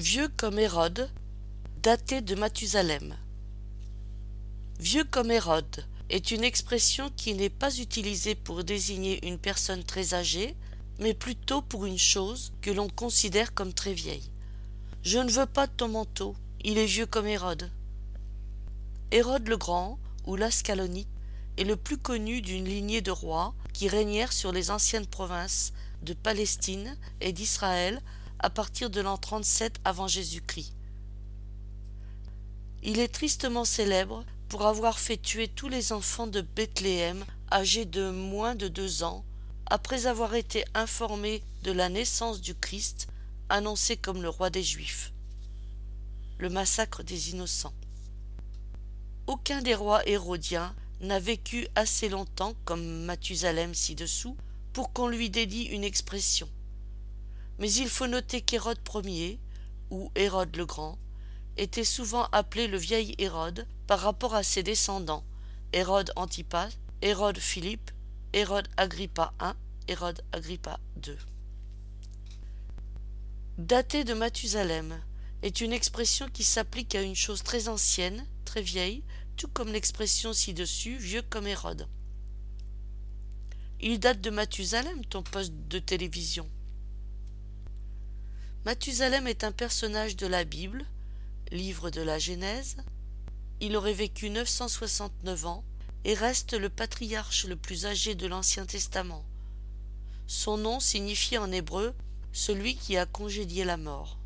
Vieux comme Hérode, daté de Mathusalem. Vieux comme Hérode est une expression qui n'est pas utilisée pour désigner une personne très âgée, mais plutôt pour une chose que l'on considère comme très vieille. Je ne veux pas ton manteau, il est vieux comme Hérode. Hérode le Grand, ou l'Ascalonite, est le plus connu d'une lignée de rois qui régnèrent sur les anciennes provinces de Palestine et d'Israël à partir de l'an 37 avant Jésus-Christ. Il est tristement célèbre pour avoir fait tuer tous les enfants de Bethléem âgés de moins de deux ans, après avoir été informé de la naissance du Christ, annoncé comme le roi des Juifs. Le massacre des innocents. Aucun des rois hérodiens n'a vécu assez longtemps comme Mathusalem ci-dessous pour qu'on lui dédie une expression. Mais il faut noter qu'Hérode Ier, ou Hérode le Grand, était souvent appelé le vieil Hérode par rapport à ses descendants, Hérode Antipas, Hérode Philippe, Hérode Agrippa I, Hérode Agrippa II. Daté de Mathusalem est une expression qui s'applique à une chose très ancienne, très vieille, tout comme l'expression ci-dessus, vieux comme Hérode. Il date de Mathusalem, ton poste de télévision. Mathusalem est un personnage de la Bible, livre de la Genèse. Il aurait vécu 969 ans et reste le patriarche le plus âgé de l'Ancien Testament. Son nom signifie en hébreu celui qui a congédié la mort.